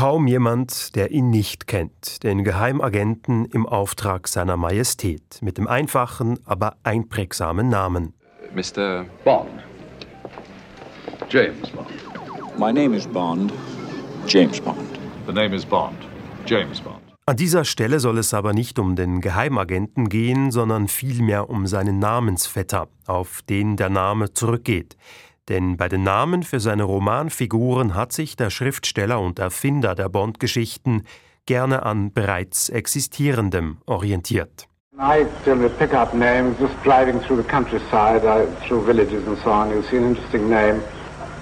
Kaum jemand, der ihn nicht kennt, den Geheimagenten im Auftrag seiner Majestät, mit dem einfachen, aber einprägsamen Namen. Mr. Bond. James Bond. My name is Bond. James Bond. The name is Bond. James Bond. An dieser Stelle soll es aber nicht um den Geheimagenten gehen, sondern vielmehr um seinen Namensvetter, auf den der Name zurückgeht. Denn bei den Namen für seine Romanfiguren hat sich der Schriftsteller und Erfinder der Bond-Geschichten gerne an bereits existierendem orientiert. I generally pick up names just driving through the countryside, uh, through villages and so on. You see an interesting name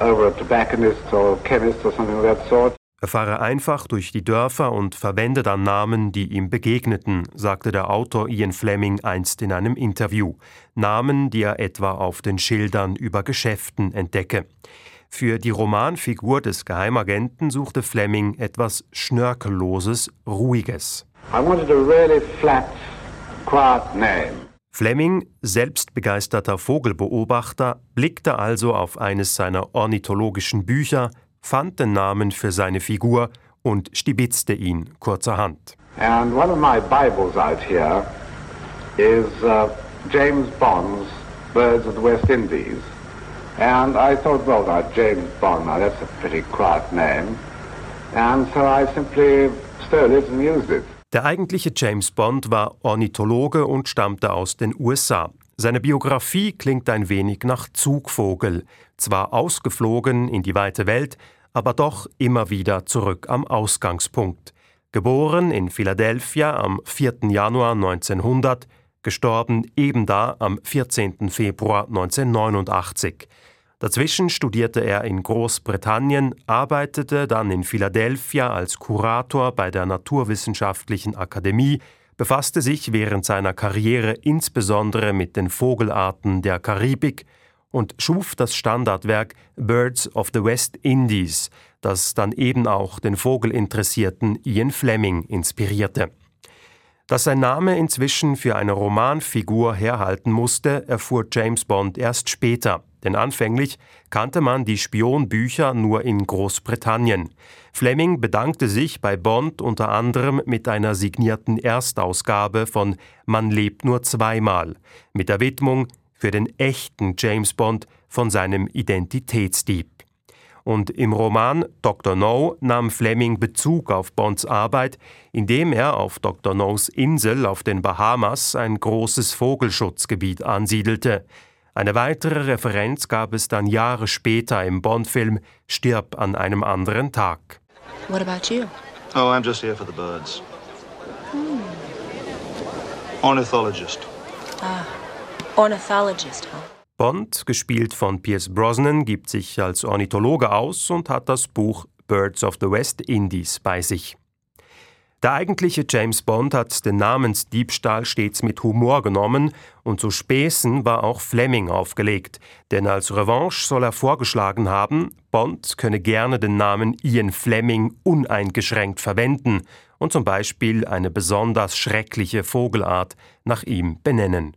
over a tobacconist or chemist or something of that sort. Er fahre einfach durch die Dörfer und verwende dann Namen, die ihm begegneten, sagte der Autor Ian Fleming einst in einem Interview. Namen, die er etwa auf den Schildern über Geschäften entdecke. Für die Romanfigur des Geheimagenten suchte Fleming etwas Schnörkelloses, Ruhiges. I wanted a really flat, quiet name. Fleming, selbstbegeisterter Vogelbeobachter, blickte also auf eines seiner ornithologischen Bücher, fand den Namen für seine Figur und stibitzte ihn kurzerhand. And one of my Bibles out here is uh, James Bond's Birds of the West Indies. And I thought, well, now, James Bond, now that's a pretty quiet name. And so I simply stole it and used it. Der eigentliche James Bond war Ornithologe und stammte aus den USA. Seine Biografie klingt ein wenig nach Zugvogel, zwar ausgeflogen in die weite Welt, aber doch immer wieder zurück am Ausgangspunkt. Geboren in Philadelphia am 4. Januar 1900, gestorben ebenda am 14. Februar 1989. Dazwischen studierte er in Großbritannien, arbeitete dann in Philadelphia als Kurator bei der Naturwissenschaftlichen Akademie, befasste sich während seiner Karriere insbesondere mit den Vogelarten der Karibik und schuf das Standardwerk Birds of the West Indies, das dann eben auch den Vogelinteressierten Ian Fleming inspirierte. Dass sein Name inzwischen für eine Romanfigur herhalten musste, erfuhr James Bond erst später, denn anfänglich kannte man die Spionbücher nur in Großbritannien. Fleming bedankte sich bei Bond unter anderem mit einer signierten Erstausgabe von Man lebt nur zweimal, mit der Widmung für den echten James Bond von seinem Identitätsdieb. Und im Roman Dr. No nahm Fleming Bezug auf Bonds Arbeit, indem er auf Dr. No's Insel auf den Bahamas ein großes Vogelschutzgebiet ansiedelte. Eine weitere Referenz gab es dann Jahre später im Bond-Film Stirb an einem anderen Tag. What about you? Oh, I'm just here for the birds. Hmm. Ornithologist. Ah, ornithologist, huh? Bond, gespielt von Pierce Brosnan, gibt sich als Ornithologe aus und hat das Buch Birds of the West Indies bei sich. Der eigentliche James Bond hat den Namensdiebstahl stets mit Humor genommen und zu Späßen war auch Fleming aufgelegt, denn als Revanche soll er vorgeschlagen haben, Bond könne gerne den Namen Ian Fleming uneingeschränkt verwenden und zum Beispiel eine besonders schreckliche Vogelart nach ihm benennen.